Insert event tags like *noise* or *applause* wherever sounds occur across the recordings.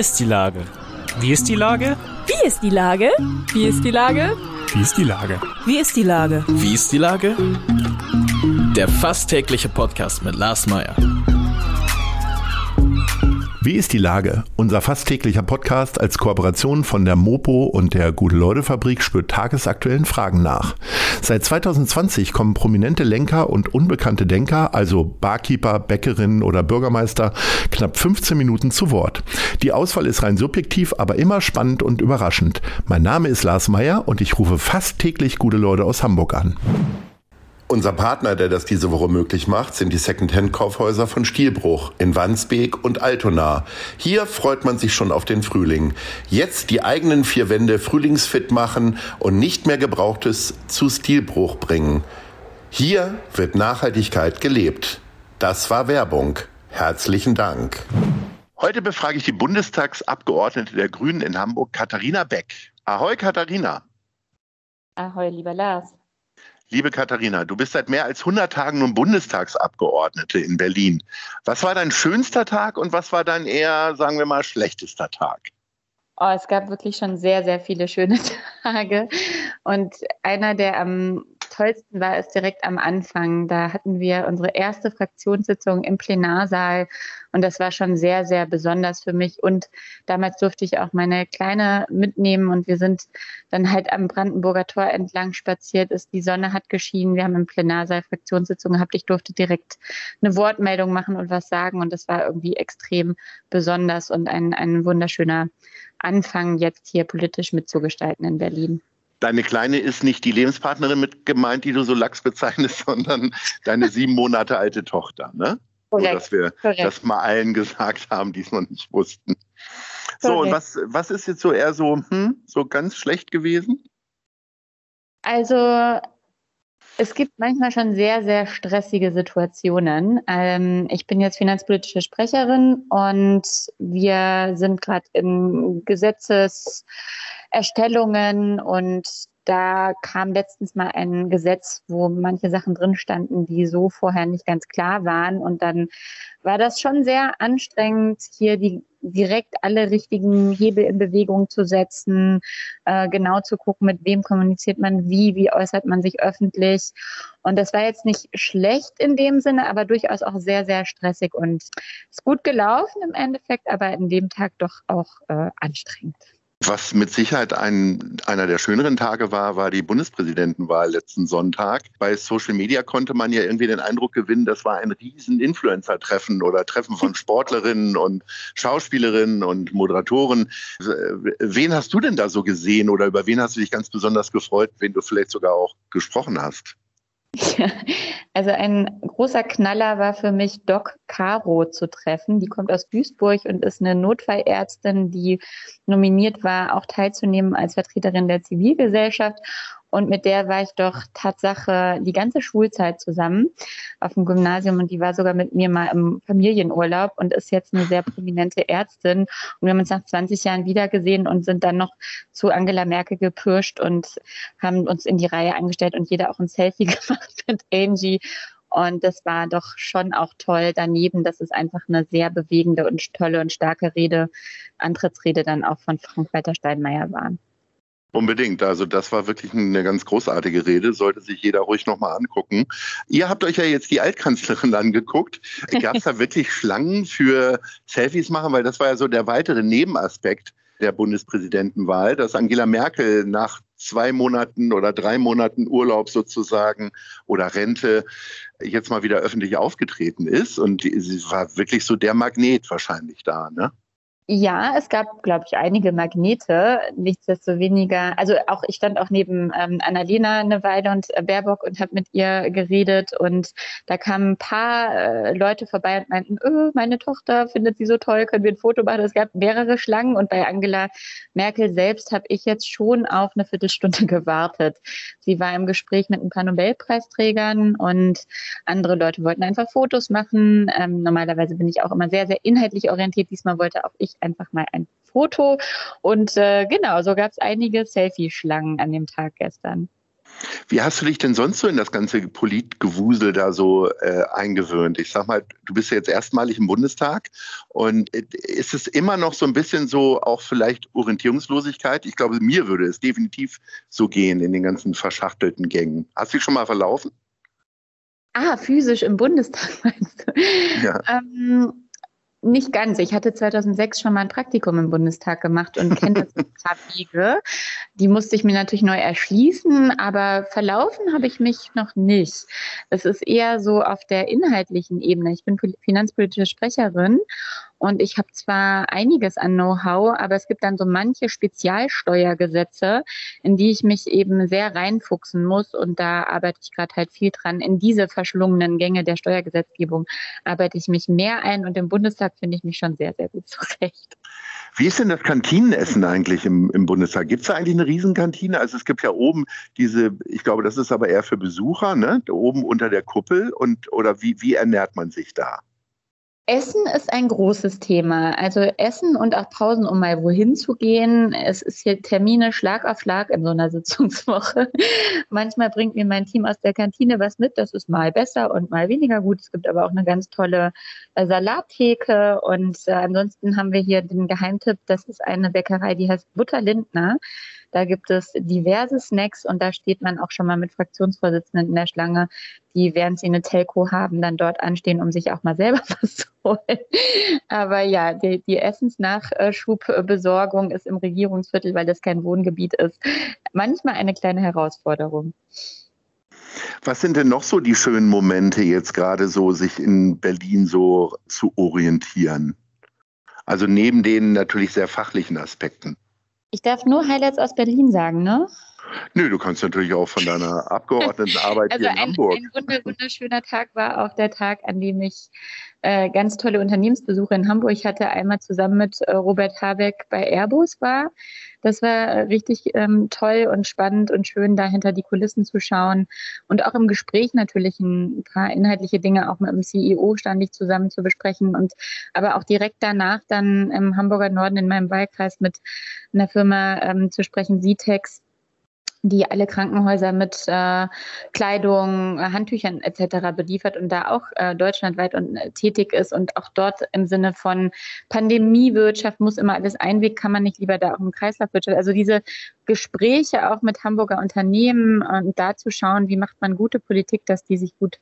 ist die Lage? Wie ist die Lage? Wie ist die Lage? Wie ist die Lage? Wie ist die Lage? Wie ist die Lage? Wie ist die Lage? Der fast tägliche Podcast mit Lars Meyer. Wie ist die Lage? Unser fast täglicher Podcast als Kooperation von der Mopo und der Gute-Leute-Fabrik spürt tagesaktuellen Fragen nach. Seit 2020 kommen prominente Lenker und unbekannte Denker, also Barkeeper, Bäckerinnen oder Bürgermeister, knapp 15 Minuten zu Wort. Die Auswahl ist rein subjektiv, aber immer spannend und überraschend. Mein Name ist Lars Meyer und ich rufe fast täglich gute Leute aus Hamburg an. Unser Partner, der das diese Woche möglich macht, sind die Secondhand-Kaufhäuser von Stielbruch in Wandsbek und Altona. Hier freut man sich schon auf den Frühling. Jetzt die eigenen vier Wände frühlingsfit machen und nicht mehr Gebrauchtes zu Stilbruch bringen. Hier wird Nachhaltigkeit gelebt. Das war Werbung. Herzlichen Dank. Heute befrage ich die Bundestagsabgeordnete der Grünen in Hamburg, Katharina Beck. Ahoi, Katharina. Ahoi, lieber Lars. Liebe Katharina, du bist seit mehr als 100 Tagen nun Bundestagsabgeordnete in Berlin. Was war dein schönster Tag und was war dein eher, sagen wir mal, schlechtester Tag? Oh, es gab wirklich schon sehr, sehr viele schöne *laughs* Tage. Und einer, der am tollsten war es direkt am Anfang. Da hatten wir unsere erste Fraktionssitzung im Plenarsaal und das war schon sehr, sehr besonders für mich. Und damals durfte ich auch meine Kleine mitnehmen und wir sind dann halt am Brandenburger Tor entlang spaziert. Ist die Sonne hat geschienen. Wir haben im Plenarsaal Fraktionssitzungen gehabt. Ich durfte direkt eine Wortmeldung machen und was sagen und das war irgendwie extrem besonders und ein, ein wunderschöner Anfang jetzt hier politisch mitzugestalten in Berlin. Deine Kleine ist nicht die Lebenspartnerin mit gemeint, die du so lax bezeichnest, *laughs* sondern deine sieben Monate alte Tochter, ne? Korrekt. So, dass wir Korrekt. das mal allen gesagt haben, die es noch nicht wussten. So, Korrekt. und was, was ist jetzt so eher so, hm, so ganz schlecht gewesen? Also es gibt manchmal schon sehr, sehr stressige Situationen. Ähm, ich bin jetzt finanzpolitische Sprecherin und wir sind gerade in Gesetzeserstellungen und da kam letztens mal ein Gesetz, wo manche Sachen drin standen, die so vorher nicht ganz klar waren. Und dann war das schon sehr anstrengend, hier die direkt alle richtigen Hebel in Bewegung zu setzen, äh, genau zu gucken, mit wem kommuniziert man wie, wie äußert man sich öffentlich. Und das war jetzt nicht schlecht in dem Sinne, aber durchaus auch sehr, sehr stressig und ist gut gelaufen im Endeffekt, aber in dem Tag doch auch äh, anstrengend. Was mit Sicherheit ein, einer der schöneren Tage war, war die Bundespräsidentenwahl letzten Sonntag. Bei Social Media konnte man ja irgendwie den Eindruck gewinnen, das war ein riesen Influencer-Treffen oder Treffen von Sportlerinnen und Schauspielerinnen und Moderatoren. Wen hast du denn da so gesehen oder über wen hast du dich ganz besonders gefreut, wen du vielleicht sogar auch gesprochen hast? Also ein großer Knaller war für mich Doc Caro zu treffen. Die kommt aus Duisburg und ist eine Notfallärztin, die nominiert war, auch teilzunehmen als Vertreterin der Zivilgesellschaft. Und mit der war ich doch Tatsache die ganze Schulzeit zusammen auf dem Gymnasium und die war sogar mit mir mal im Familienurlaub und ist jetzt eine sehr prominente Ärztin. Und wir haben uns nach 20 Jahren wiedergesehen und sind dann noch zu Angela Merkel gepirscht und haben uns in die Reihe angestellt und jeder auch ein Selfie *laughs* gemacht mit Angie. Und das war doch schon auch toll daneben, dass es einfach eine sehr bewegende und tolle und starke Rede, Antrittsrede dann auch von Frank-Walter Steinmeier war. Unbedingt. Also das war wirklich eine ganz großartige Rede. Sollte sich jeder ruhig nochmal angucken. Ihr habt euch ja jetzt die Altkanzlerin *laughs* angeguckt. Gab es da wirklich Schlangen für Selfies machen? Weil das war ja so der weitere Nebenaspekt der Bundespräsidentenwahl, dass Angela Merkel nach zwei Monaten oder drei Monaten Urlaub sozusagen oder Rente jetzt mal wieder öffentlich aufgetreten ist. Und sie war wirklich so der Magnet wahrscheinlich da, ne? Ja, es gab, glaube ich, einige Magnete. Nichtsdestoweniger, also auch ich stand auch neben ähm, Annalena eine Weile und äh, Baerbock und habe mit ihr geredet und da kamen ein paar äh, Leute vorbei und meinten, öh, meine Tochter findet sie so toll, können wir ein Foto machen? Es gab mehrere Schlangen und bei Angela Merkel selbst habe ich jetzt schon auf eine Viertelstunde *laughs* gewartet. Sie war im Gespräch mit ein paar Nobelpreisträgern und andere Leute wollten einfach Fotos machen. Ähm, normalerweise bin ich auch immer sehr, sehr inhaltlich orientiert. Diesmal wollte auch ich einfach mal ein Foto. Und äh, genau, so gab es einige Selfie-Schlangen an dem Tag gestern. Wie hast du dich denn sonst so in das ganze Politgewusel da so äh, eingewöhnt? Ich sag mal, du bist ja jetzt erstmalig im Bundestag und äh, ist es immer noch so ein bisschen so auch vielleicht Orientierungslosigkeit? Ich glaube, mir würde es definitiv so gehen in den ganzen verschachtelten Gängen. Hast du dich schon mal verlaufen? Ah, physisch im Bundestag meinst du? Ja. Ähm, nicht ganz. Ich hatte 2006 schon mal ein Praktikum im Bundestag gemacht und kenne das ein paar Wege. Die musste ich mir natürlich neu erschließen, aber verlaufen habe ich mich noch nicht. Es ist eher so auf der inhaltlichen Ebene. Ich bin finanzpolitische Sprecherin und ich habe zwar einiges an Know-how, aber es gibt dann so manche Spezialsteuergesetze, in die ich mich eben sehr reinfuchsen muss. Und da arbeite ich gerade halt viel dran. In diese verschlungenen Gänge der Steuergesetzgebung arbeite ich mich mehr ein. Und im Bundestag finde ich mich schon sehr, sehr gut zurecht. Wie ist denn das Kantinenessen eigentlich im, im Bundestag? Gibt es da eigentlich eine Riesenkantine? Also es gibt ja oben diese, ich glaube, das ist aber eher für Besucher, ne? Oben unter der Kuppel. Und oder wie, wie ernährt man sich da? Essen ist ein großes Thema. Also Essen und auch Pausen, um mal wohin zu gehen. Es ist hier Termine Schlag auf Schlag in so einer *laughs* Sitzungswoche. Manchmal bringt mir mein Team aus der Kantine was mit. Das ist mal besser und mal weniger gut. Es gibt aber auch eine ganz tolle äh, Salattheke. Und äh, ansonsten haben wir hier den Geheimtipp. Das ist eine Bäckerei, die heißt Butter Lindner. Da gibt es diverse Snacks und da steht man auch schon mal mit Fraktionsvorsitzenden in der Schlange, die, während sie eine Telco haben, dann dort anstehen, um sich auch mal selber *laughs* was zu holen. Aber ja, die, die Essensnachschubbesorgung ist im Regierungsviertel, weil das kein Wohngebiet ist, manchmal eine kleine Herausforderung. Was sind denn noch so die schönen Momente jetzt gerade so, sich in Berlin so zu orientieren? Also neben den natürlich sehr fachlichen Aspekten. Ich darf nur Highlights aus Berlin sagen, ne? Nö, du kannst natürlich auch von deiner Abgeordnetenarbeit *laughs* also hier in ein, Hamburg. Ein wunderschöner Tag war auch der Tag, an dem ich äh, ganz tolle Unternehmensbesuche in Hamburg hatte. Einmal zusammen mit äh, Robert Habeck bei Airbus war. Das war richtig ähm, toll und spannend und schön, da hinter die Kulissen zu schauen. Und auch im Gespräch natürlich ein paar inhaltliche Dinge auch mit dem CEO stand ich zusammen zu besprechen. Und aber auch direkt danach dann im Hamburger Norden in meinem Wahlkreis mit einer Firma ähm, zu sprechen, Citex die alle Krankenhäuser mit äh, Kleidung, Handtüchern etc. beliefert und da auch äh, deutschlandweit und, äh, tätig ist und auch dort im Sinne von Pandemiewirtschaft muss immer alles einweg, kann man nicht lieber da auch im Kreislaufwirtschaft. Also diese Gespräche auch mit Hamburger Unternehmen und da zu schauen, wie macht man gute Politik, dass die sich gut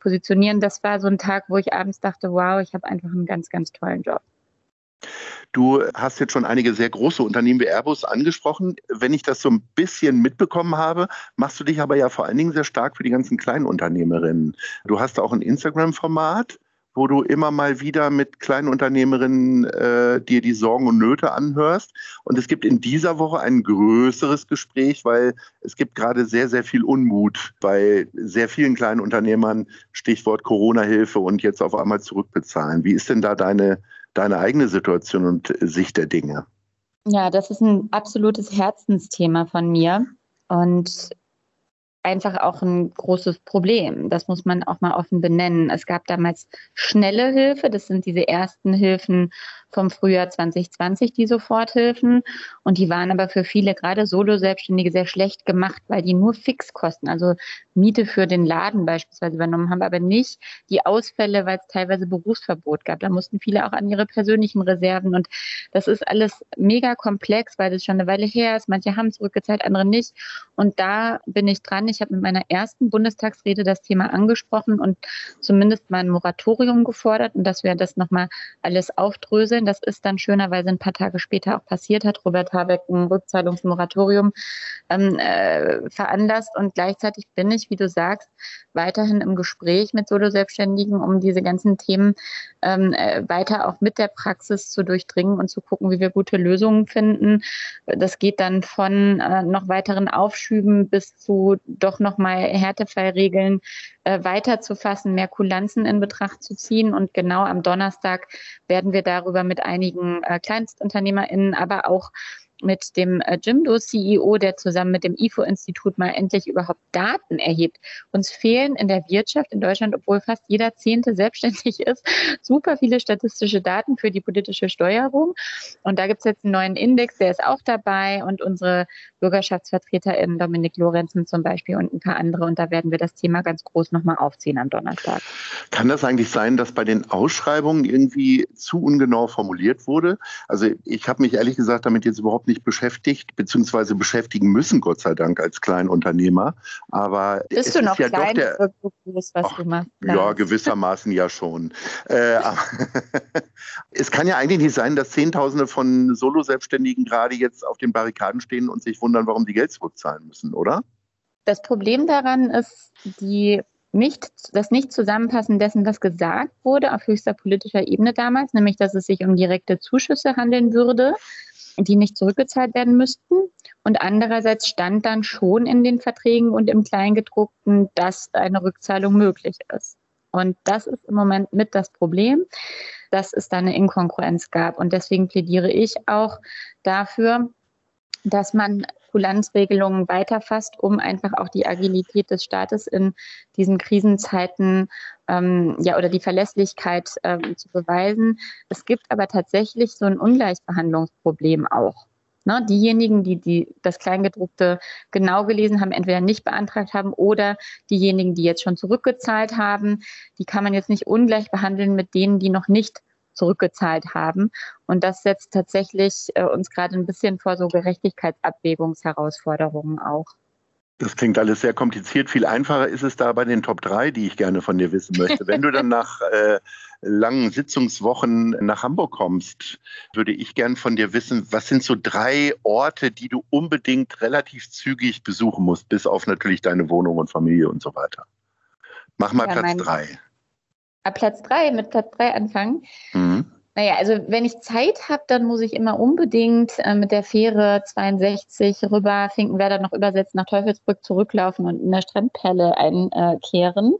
positionieren. Das war so ein Tag, wo ich abends dachte, wow, ich habe einfach einen ganz, ganz tollen Job. Du hast jetzt schon einige sehr große Unternehmen wie Airbus angesprochen. Wenn ich das so ein bisschen mitbekommen habe, machst du dich aber ja vor allen Dingen sehr stark für die ganzen kleinen Unternehmerinnen. Du hast auch ein Instagram-Format, wo du immer mal wieder mit kleinen Unternehmerinnen äh, dir die Sorgen und Nöte anhörst. Und es gibt in dieser Woche ein größeres Gespräch, weil es gibt gerade sehr, sehr viel Unmut bei sehr vielen kleinen Unternehmern, Stichwort Corona-Hilfe und jetzt auf einmal zurückbezahlen. Wie ist denn da deine deine eigene Situation und Sicht der Dinge? Ja, das ist ein absolutes Herzensthema von mir und einfach auch ein großes Problem. Das muss man auch mal offen benennen. Es gab damals schnelle Hilfe, das sind diese ersten Hilfen vom Frühjahr 2020, die Soforthilfen. Und die waren aber für viele, gerade Solo-Selbstständige, sehr schlecht gemacht, weil die nur Fixkosten, also Miete für den Laden beispielsweise übernommen haben, aber nicht die Ausfälle, weil es teilweise Berufsverbot gab. Da mussten viele auch an ihre persönlichen Reserven. Und das ist alles mega komplex, weil das schon eine Weile her ist. Manche haben zurückgezahlt, andere nicht. Und da bin ich dran. Ich habe mit meiner ersten Bundestagsrede das Thema angesprochen und zumindest mal ein Moratorium gefordert und dass wir das nochmal alles aufdröseln. Das ist dann schönerweise ein paar Tage später auch passiert, hat Robert Habeck ein Rückzahlungsmoratorium ähm, äh, veranlasst. Und gleichzeitig bin ich, wie du sagst, weiterhin im Gespräch mit Solo-Selbstständigen, um diese ganzen Themen ähm, äh, weiter auch mit der Praxis zu durchdringen und zu gucken, wie wir gute Lösungen finden. Das geht dann von äh, noch weiteren Aufschüben bis zu doch nochmal Härtefallregeln äh, weiterzufassen, mehr Kulanzen in Betracht zu ziehen. Und genau am Donnerstag werden wir darüber mit einigen äh, KleinstunternehmerInnen, aber auch mit dem äh, Jimdo-CEO, der zusammen mit dem IFO-Institut mal endlich überhaupt Daten erhebt. Uns fehlen in der Wirtschaft in Deutschland, obwohl fast jeder Zehnte selbstständig *laughs* ist, super viele statistische Daten für die politische Steuerung. Und da gibt es jetzt einen neuen Index, der ist auch dabei und unsere BürgerschaftsvertreterInnen, Dominik Lorenzen zum Beispiel und ein paar andere. Und da werden wir das Thema ganz groß nochmal aufziehen am Donnerstag. Kann das eigentlich sein, dass bei den Ausschreibungen irgendwie zu ungenau formuliert wurde? Also ich habe mich ehrlich gesagt damit jetzt überhaupt nicht beschäftigt, beziehungsweise beschäftigen müssen, Gott sei Dank, als Kleinunternehmer. Aber bist du noch ja klein, der, was ach, du machst? Ja, gewissermaßen ja schon. Äh, *laughs* es kann ja eigentlich nicht sein, dass Zehntausende von Solo-Selbstständigen gerade jetzt auf den Barrikaden stehen und sich wundern, warum die Geld zurückzahlen müssen, oder? Das Problem daran ist die nicht, das Nicht-Zusammenpassen dessen, was gesagt wurde auf höchster politischer Ebene damals, nämlich dass es sich um direkte Zuschüsse handeln würde, die nicht zurückgezahlt werden müssten. Und andererseits stand dann schon in den Verträgen und im Kleingedruckten, dass eine Rückzahlung möglich ist. Und das ist im Moment mit das Problem, dass es da eine Inkongruenz gab. Und deswegen plädiere ich auch dafür, dass man Kulanzregelungen weiterfasst, um einfach auch die Agilität des Staates in diesen Krisenzeiten ähm, ja oder die Verlässlichkeit ähm, zu beweisen. Es gibt aber tatsächlich so ein Ungleichbehandlungsproblem auch. Ne, diejenigen, die, die das Kleingedruckte genau gelesen haben, entweder nicht beantragt haben oder diejenigen, die jetzt schon zurückgezahlt haben, die kann man jetzt nicht ungleich behandeln mit denen, die noch nicht zurückgezahlt haben. Und das setzt tatsächlich äh, uns gerade ein bisschen vor so Gerechtigkeitsabwägungsherausforderungen auch. Das klingt alles sehr kompliziert. Viel einfacher ist es da bei den Top 3, die ich gerne von dir wissen möchte. Wenn du dann *laughs* nach äh, langen Sitzungswochen nach Hamburg kommst, würde ich gern von dir wissen, was sind so drei Orte, die du unbedingt relativ zügig besuchen musst, bis auf natürlich deine Wohnung und Familie und so weiter. Mach mal ja, Platz drei. Platz drei, mit Platz drei anfangen. Mhm. Naja, also wenn ich Zeit habe, dann muss ich immer unbedingt äh, mit der Fähre 62 rüber Finkenwerder noch übersetzt nach Teufelsbrück zurücklaufen und in der Strandperle einkehren.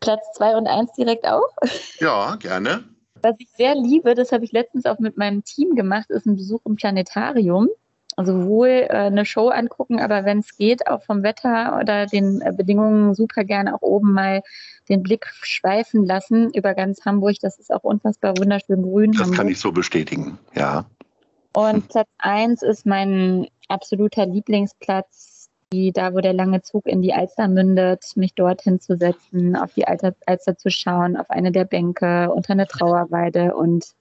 Platz zwei und eins direkt auch. *laughs* Ja, gerne. Was ich sehr liebe, das habe ich letztens auch mit meinem Team gemacht, ist ein Besuch im Planetarium. Also wohl äh, eine Show angucken, aber wenn es geht, auch vom Wetter oder den äh, Bedingungen super gerne auch oben mal den Blick schweifen lassen über ganz Hamburg. Das ist auch unfassbar wunderschön grün. Das Hamburg. kann ich so bestätigen, ja. Und Platz eins ist mein absoluter Lieblingsplatz, die, da wo der lange Zug in die Alster mündet, mich dorthin zu setzen, auf die Alster, Alster zu schauen, auf eine der Bänke, unter eine Trauerweide und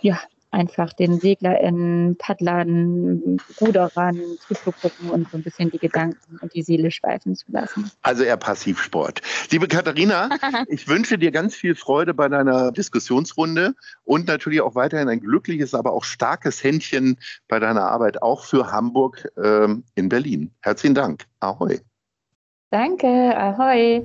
ja, einfach den SeglerInnen, Paddlern, Ruderern zuzugucken und so ein bisschen die Gedanken und die Seele schweifen zu lassen. Also eher Passivsport. Liebe Katharina, *laughs* ich wünsche dir ganz viel Freude bei deiner Diskussionsrunde und natürlich auch weiterhin ein glückliches, aber auch starkes Händchen bei deiner Arbeit, auch für Hamburg ähm, in Berlin. Herzlichen Dank. Ahoi. Danke, ahoi.